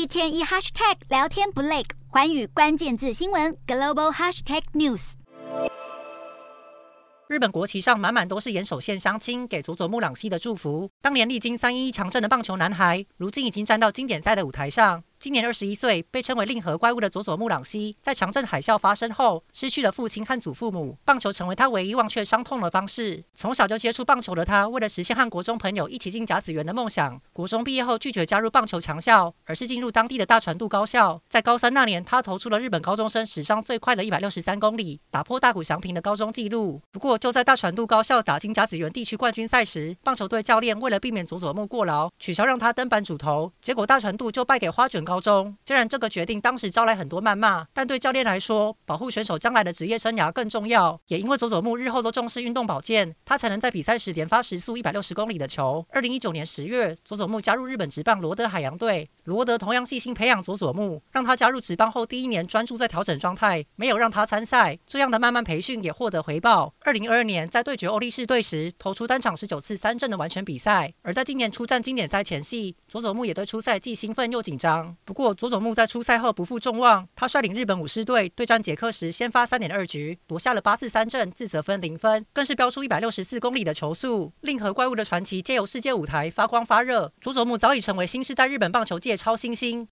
一天一 hashtag 聊天不累，环宇关键字新闻 global hashtag news。日本国旗上满满都是岩手县乡亲给佐佐木朗希的祝福。当年历经三一一强震的棒球男孩，如今已经站到经典赛的舞台上。今年二十一岁，被称为令和怪物的佐佐木朗希，在强震海啸发生后，失去了父亲和祖父母，棒球成为他唯一忘却伤痛的方式。从小就接触棒球的他，为了实现和国中朋友一起进甲子园的梦想，国中毕业后拒绝加入棒球强校，而是进入当地的大船渡高校。在高三那年，他投出了日本高中生史上最快的一百六十三公里，打破大谷翔平的高中纪录。不过，就在大船渡高校打进甲子园地区冠军赛时，棒球队教练为了避免佐佐木过劳，取消让他登板主投，结果大船渡就败给花卷。高中虽然这个决定当时招来很多谩骂，但对教练来说，保护选手将来的职业生涯更重要。也因为佐佐木日后都重视运动保健，他才能在比赛时连发时速一百六十公里的球。二零一九年十月，佐佐木加入日本职棒罗德海洋队，罗德同样细心培养佐佐木，让他加入职棒后第一年专注在调整状态，没有让他参赛。这样的慢慢培训也获得回报。二零二二年在对决欧力士队时，投出单场十九次三振的完全比赛。而在今年出战经典赛前夕，佐佐木也对出赛既兴奋又紧张。不过佐佐木在出赛后不负众望，他率领日本武士队对战捷克时，先发三点二局，夺下了八次三振，自责分零分，更是飙出一百六十四公里的球速。令和怪物的传奇借由世界舞台发光发热，佐佐木早已成为新时代日本棒球界超新星。